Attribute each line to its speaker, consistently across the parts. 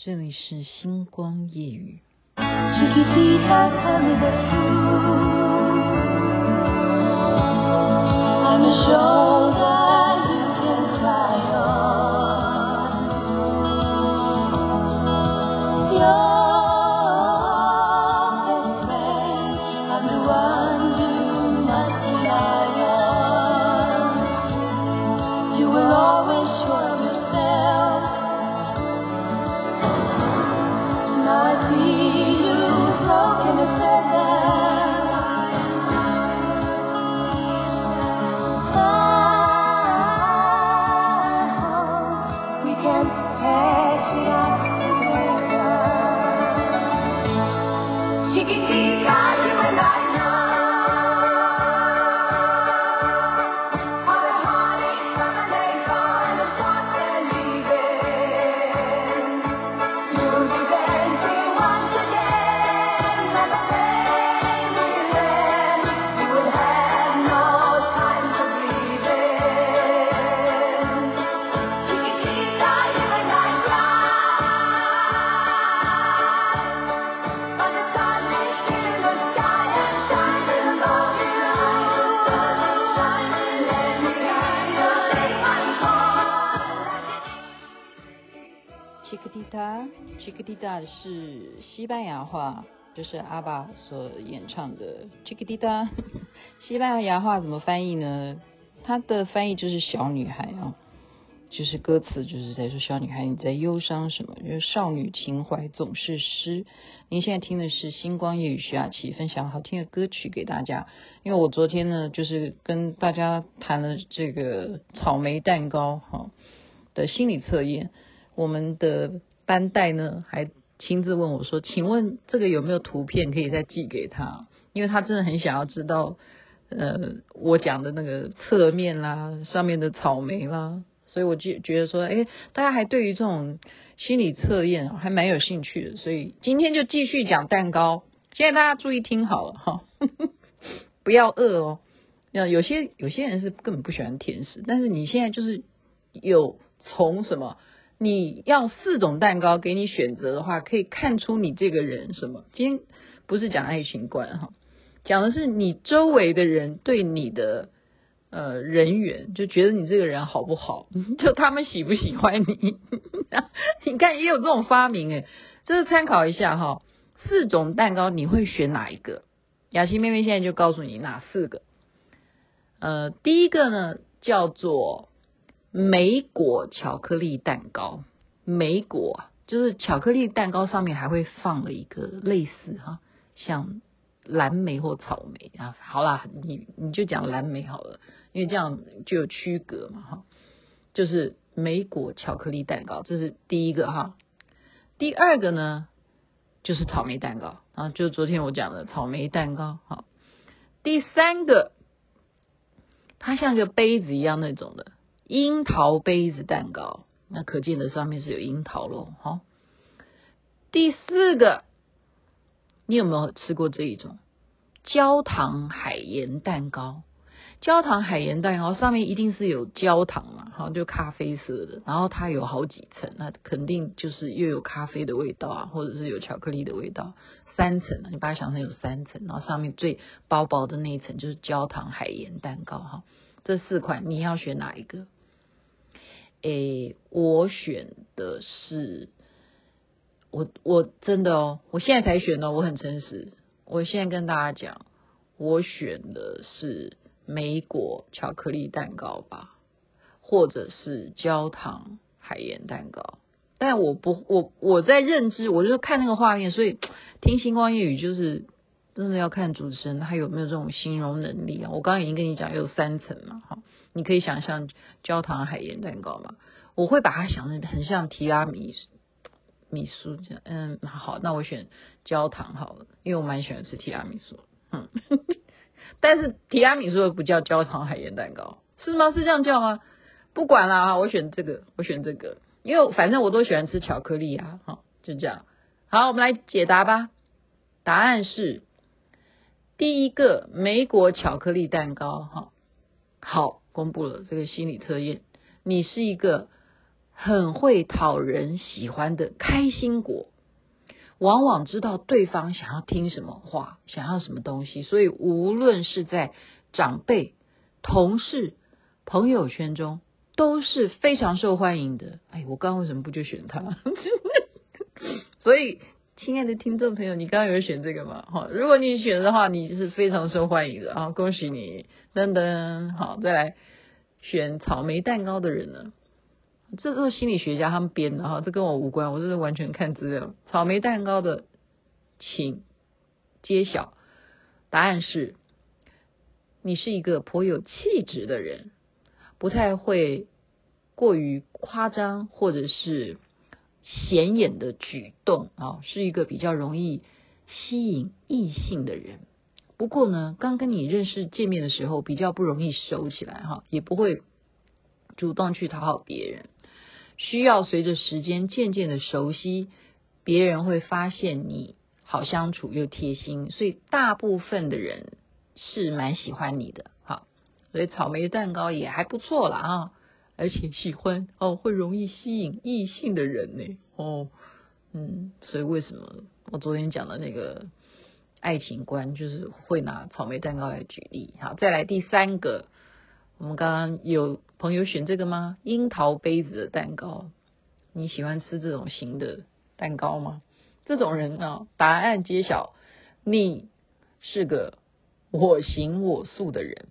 Speaker 1: 这里是星光夜语。是西班牙话，就是阿爸所演唱的 Chiquitita。西班牙话怎么翻译呢？它的翻译就是小女孩啊，就是歌词就是在说小女孩你在忧伤什么，就是少女情怀总是诗。您现在听的是星光夜雨徐雅琪分享好听的歌曲给大家。因为我昨天呢，就是跟大家谈了这个草莓蛋糕哈的心理测验，我们的。班代呢还亲自问我说：“请问这个有没有图片可以再寄给他？因为他真的很想要知道，呃，我讲的那个侧面啦，上面的草莓啦，所以我就觉得说，哎，大家还对于这种心理测验还蛮有兴趣的，所以今天就继续讲蛋糕。现在大家注意听好了哈，不要饿哦。那有些有些人是根本不喜欢甜食，但是你现在就是有从什么？”你要四种蛋糕给你选择的话，可以看出你这个人什么？今天不是讲爱情观哈，讲的是你周围的人对你的呃人缘，就觉得你这个人好不好？就他们喜不喜欢你？你看也有这种发明诶，这是参考一下哈。四种蛋糕你会选哪一个？雅琪妹妹现在就告诉你哪四个。呃，第一个呢叫做。莓果巧克力蛋糕，莓果就是巧克力蛋糕上面还会放了一个类似哈，像蓝莓或草莓啊。好啦，你你就讲蓝莓好了，因为这样就有区隔嘛哈。就是莓果巧克力蛋糕，这是第一个哈。第二个呢，就是草莓蛋糕啊，就昨天我讲的草莓蛋糕哈。第三个，它像个杯子一样那种的。樱桃杯子蛋糕，那可见的上面是有樱桃喽。好，第四个，你有没有吃过这一种焦糖海盐蛋糕？焦糖海盐蛋糕上面一定是有焦糖嘛？好，就咖啡色的，然后它有好几层，那肯定就是又有咖啡的味道啊，或者是有巧克力的味道，三层，你把它想成有三层，然后上面最薄薄的那一层就是焦糖海盐蛋糕。哈，这四款你要选哪一个？诶，我选的是我我真的哦，我现在才选的，我很诚实。我现在跟大家讲，我选的是莓果巧克力蛋糕吧，或者是焦糖海盐蛋糕。但我不，我我在认知，我就是看那个画面，所以听星光夜语就是真的要看主持人他有没有这种形容能力啊。我刚刚已经跟你讲有三层嘛，哈。你可以想象焦糖海盐蛋糕嘛？我会把它想的很像提拉米米苏这样。嗯，好，那我选焦糖好了，因为我蛮喜欢吃提拉米苏。嗯，但是提拉米苏的不叫焦糖海盐蛋糕，是吗？是这样叫吗？不管啦，我选这个，我选这个，因为反正我都喜欢吃巧克力啊。好，就这样。好，我们来解答吧。答案是第一个莓果巧克力蛋糕。哈，好。公布了这个心理测验，你是一个很会讨人喜欢的开心果，往往知道对方想要听什么话，想要什么东西，所以无论是在长辈、同事、朋友圈中都是非常受欢迎的。哎，我刚刚为什么不就选他？所以，亲爱的听众朋友，你刚刚有选这个吗？好，如果你选的话，你是非常受欢迎的啊！恭喜你，噔噔，好，再来选草莓蛋糕的人呢？这都是心理学家他们编的哈，这跟我无关，我这是完全看资料。草莓蛋糕的，请揭晓，答案是，你是一个颇有气质的人，不太会过于夸张或者是显眼的举动啊，是一个比较容易吸引异性的人。不过呢，刚跟你认识见面的时候，比较不容易熟起来哈，也不会主动去讨好别人。需要随着时间渐渐的熟悉，别人会发现你好相处又贴心，所以大部分的人是蛮喜欢你的。好，所以草莓蛋糕也还不错啦啊，而且喜欢哦，会容易吸引异性的人呢。哦，嗯，所以为什么我昨天讲的那个爱情观，就是会拿草莓蛋糕来举例。好，再来第三个。我们刚刚有朋友选这个吗？樱桃杯子的蛋糕，你喜欢吃这种型的蛋糕吗？这种人啊，答案揭晓，你是个我行我素的人，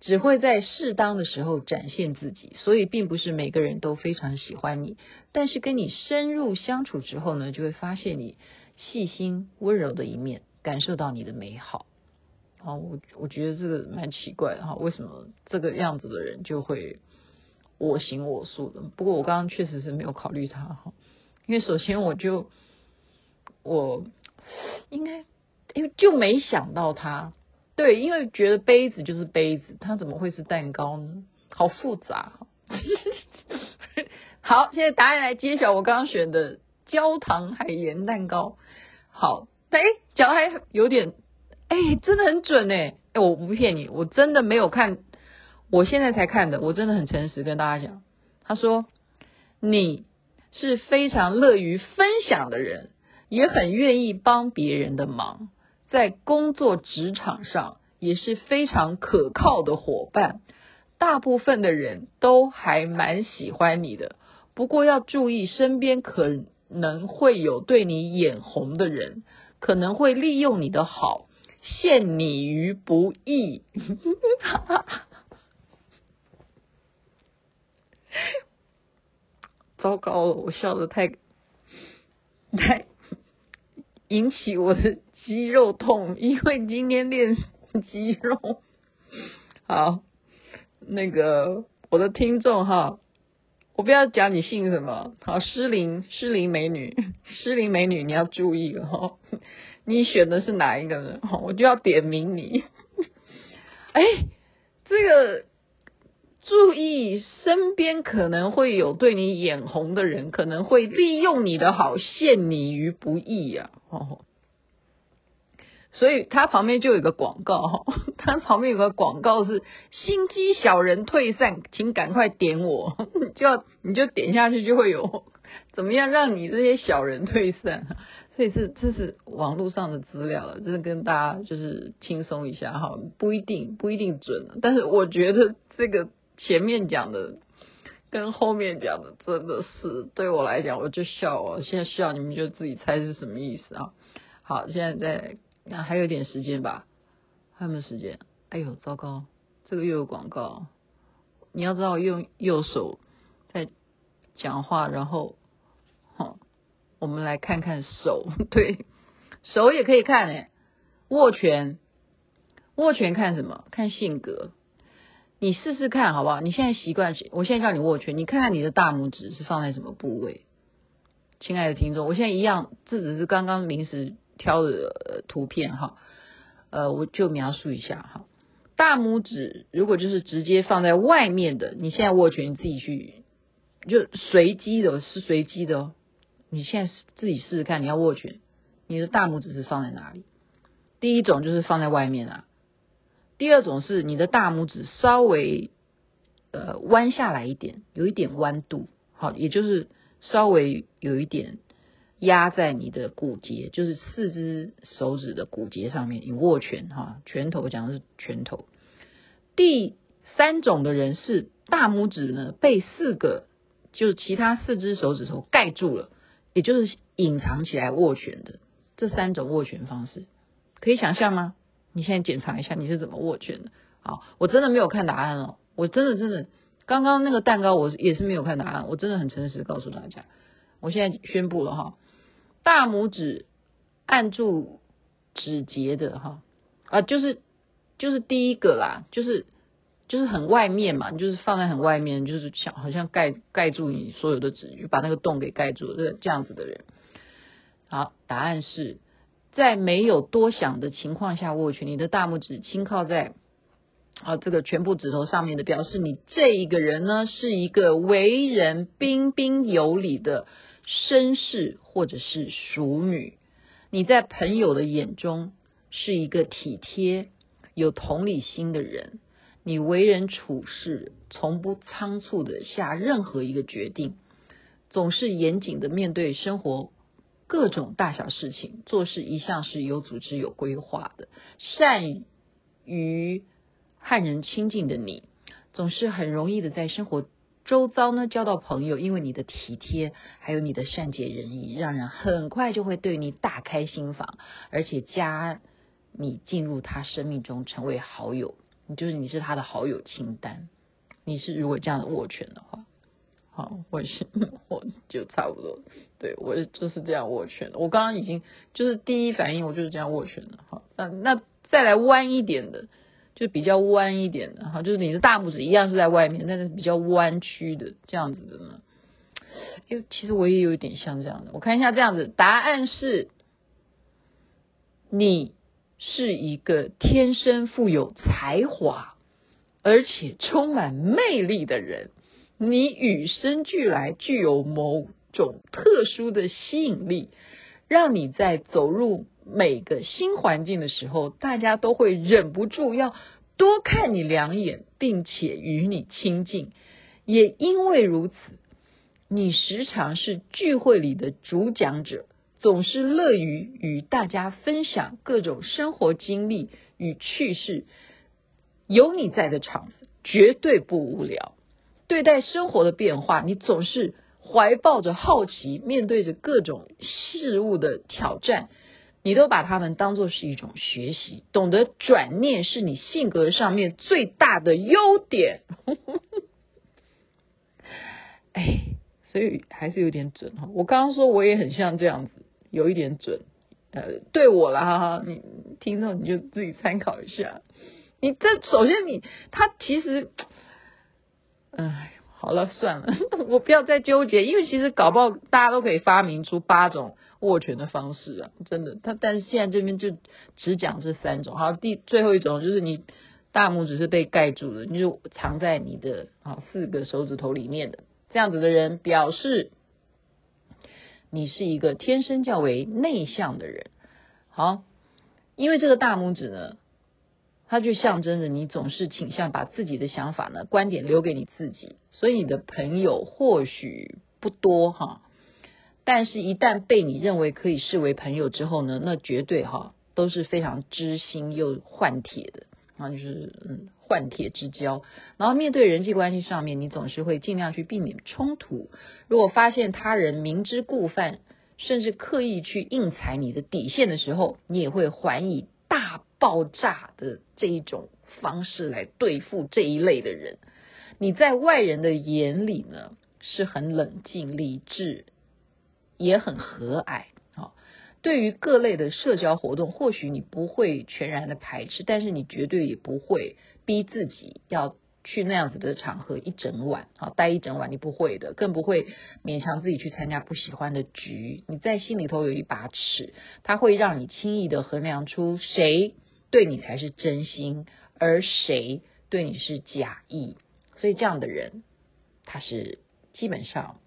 Speaker 1: 只会在适当的时候展现自己，所以并不是每个人都非常喜欢你。但是跟你深入相处之后呢，就会发现你细心温柔的一面，感受到你的美好。啊，我我觉得这个蛮奇怪的哈，为什么这个样子的人就会我行我素的？不过我刚刚确实是没有考虑他哈，因为首先我就我应该因为就没想到他，对，因为觉得杯子就是杯子，它怎么会是蛋糕呢？好复杂。好，现在答案来揭晓，我刚刚选的焦糖海盐蛋糕。好，哎，讲还有点。哎，真的很准哎！哎，我不骗你，我真的没有看，我现在才看的，我真的很诚实跟大家讲。他说，你是非常乐于分享的人，也很愿意帮别人的忙，在工作职场上也是非常可靠的伙伴，大部分的人都还蛮喜欢你的。不过要注意，身边可能会有对你眼红的人，可能会利用你的好。陷你于不义，糟糕了！我笑得太太引起我的肌肉痛，因为今天练肌肉。好，那个我的听众哈，我不要讲你姓什么，好，诗玲，诗玲美女，诗玲美女，你要注意了哈。你选的是哪一个呢？我就要点名你。哎，这个注意，身边可能会有对你眼红的人，可能会利用你的好，陷你于不义呀。哦，所以他旁边就有个广告，他旁边有个广告是“心机小人退散，请赶快点我”，就要你就点下去就会有怎么样让你这些小人退散。这是这是网络上的资料了，真的跟大家就是轻松一下哈，不一定不一定准，但是我觉得这个前面讲的跟后面讲的真的是对我来讲，我就笑哦，现在笑你们就自己猜是什么意思啊？好，现在在那还有点时间吧，还有没有时间？哎呦，糟糕，这个又有广告，你要知道用右手在讲话，然后。我们来看看手，对，手也可以看诶，握拳，握拳看什么？看性格。你试试看好不好？你现在习惯，我现在叫你握拳，你看看你的大拇指是放在什么部位？亲爱的听众，我现在一样，这只是刚刚临时挑的图片哈，呃，我就描述一下哈。大拇指如果就是直接放在外面的，你现在握拳，你自己去，就随机的，是随机的哦。你现在自己试试看，你要握拳，你的大拇指是放在哪里？第一种就是放在外面啊，第二种是你的大拇指稍微呃弯下来一点，有一点弯度，好，也就是稍微有一点压在你的骨节，就是四只手指的骨节上面。你握拳哈，拳头讲的是拳头。第三种的人是大拇指呢被四个，就是其他四只手指头盖住了，也就是隐藏起来握拳的。这三种握拳方式，可以想象吗？你现在检查一下你是怎么握拳的。好，我真的没有看答案哦，我真的真的，刚刚那个蛋糕我也是没有看答案，我真的很诚实告诉大家，我现在宣布了哈，大拇指按住指节的哈啊，就是就是第一个啦，就是就是很外面嘛，就是放在很外面，就是像好像盖盖住你所有的指，把那个洞给盖住，这这样子的人。好，答案是。在没有多想的情况下握拳，你的大拇指轻靠在啊这个全部指头上面的，表示你这一个人呢是一个为人彬彬有礼的绅士或者是淑女。你在朋友的眼中是一个体贴、有同理心的人。你为人处事从不仓促的下任何一个决定，总是严谨的面对生活。各种大小事情，做事一向是有组织、有规划的。善于和人亲近的你，总是很容易的在生活周遭呢交到朋友，因为你的体贴，还有你的善解人意，让人很快就会对你大开心房，而且加你进入他生命中成为好友。你就是你是他的好友清单。你是如果这样的握拳的话。好，我是我就差不多，对我就是这样握拳的。我刚刚已经就是第一反应，我就是这样握拳的。好，那那再来弯一点的，就比较弯一点的，哈，就是你的大拇指一样是在外面，但是比较弯曲的这样子的呢。因为其实我也有一点像这样的，我看一下这样子，答案是，你是一个天生富有才华，而且充满魅力的人。你与生俱来具有某种特殊的吸引力，让你在走入每个新环境的时候，大家都会忍不住要多看你两眼，并且与你亲近。也因为如此，你时常是聚会里的主讲者，总是乐于与大家分享各种生活经历与趣事。有你在的场子，绝对不无聊。对待生活的变化，你总是怀抱着好奇，面对着各种事物的挑战，你都把它们当做是一种学习。懂得转念是你性格上面最大的优点。哎，所以还是有点准哈。我刚刚说我也很像这样子，有一点准。呃，对我了哈哈，你听到你就自己参考一下。你这首先你他其实。哎，好了，算了，我不要再纠结，因为其实搞不好大家都可以发明出八种握拳的方式啊，真的。他但是现在这边就只讲这三种。好，第最后一种就是你大拇指是被盖住的，你就藏在你的啊四个手指头里面的，这样子的人表示你是一个天生较为内向的人。好，因为这个大拇指呢。它就象征着你总是倾向把自己的想法呢、观点留给你自己，所以你的朋友或许不多哈，但是一旦被你认为可以视为朋友之后呢，那绝对哈都是非常知心又换铁的啊，就是嗯换铁之交。然后面对人际关系上面，你总是会尽量去避免冲突。如果发现他人明知故犯，甚至刻意去硬踩你的底线的时候，你也会还以大爆炸的这一种方式来对付这一类的人，你在外人的眼里呢，是很冷静、理智，也很和蔼。啊，对于各类的社交活动，或许你不会全然的排斥，但是你绝对也不会逼自己要去那样子的场合一整晚，好，待一整晚，你不会的，更不会勉强自己去参加不喜欢的局。你在心里头有一把尺，它会让你轻易的衡量出谁。对你才是真心，而谁对你是假意？所以这样的人，他是基本上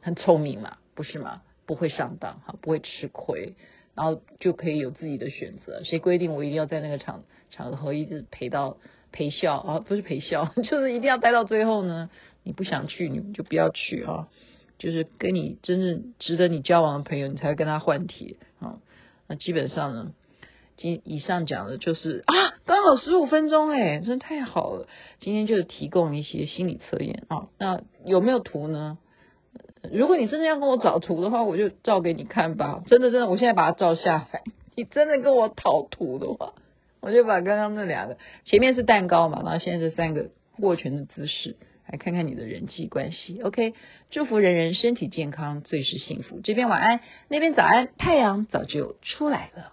Speaker 1: 很聪明嘛，不是吗？不会上当哈，不会吃亏，然后就可以有自己的选择。谁规定我一定要在那个场场合一直陪到陪笑啊？不是陪笑，就是一定要待到最后呢？你不想去，你就不要去啊。
Speaker 2: 就是跟你真正值得你交往的朋友，你才会跟他换帖啊。那基本上呢，今以上讲的就是 啊，刚好十五分钟哎，真太好了。今天就提供一些心理测验啊。那有没有图呢？如果你真的要跟我找图的话，我就照给你看吧。真的真的，我现在把它照下来。你真的跟我讨图的话，我就把刚刚那两个，前面是蛋糕嘛，然后现在是三个握拳的姿势，来看看你的人际关系。OK，祝福人人身体健康，最是幸福。这边晚安，那边早安，太阳早就出来了。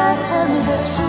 Speaker 2: had ended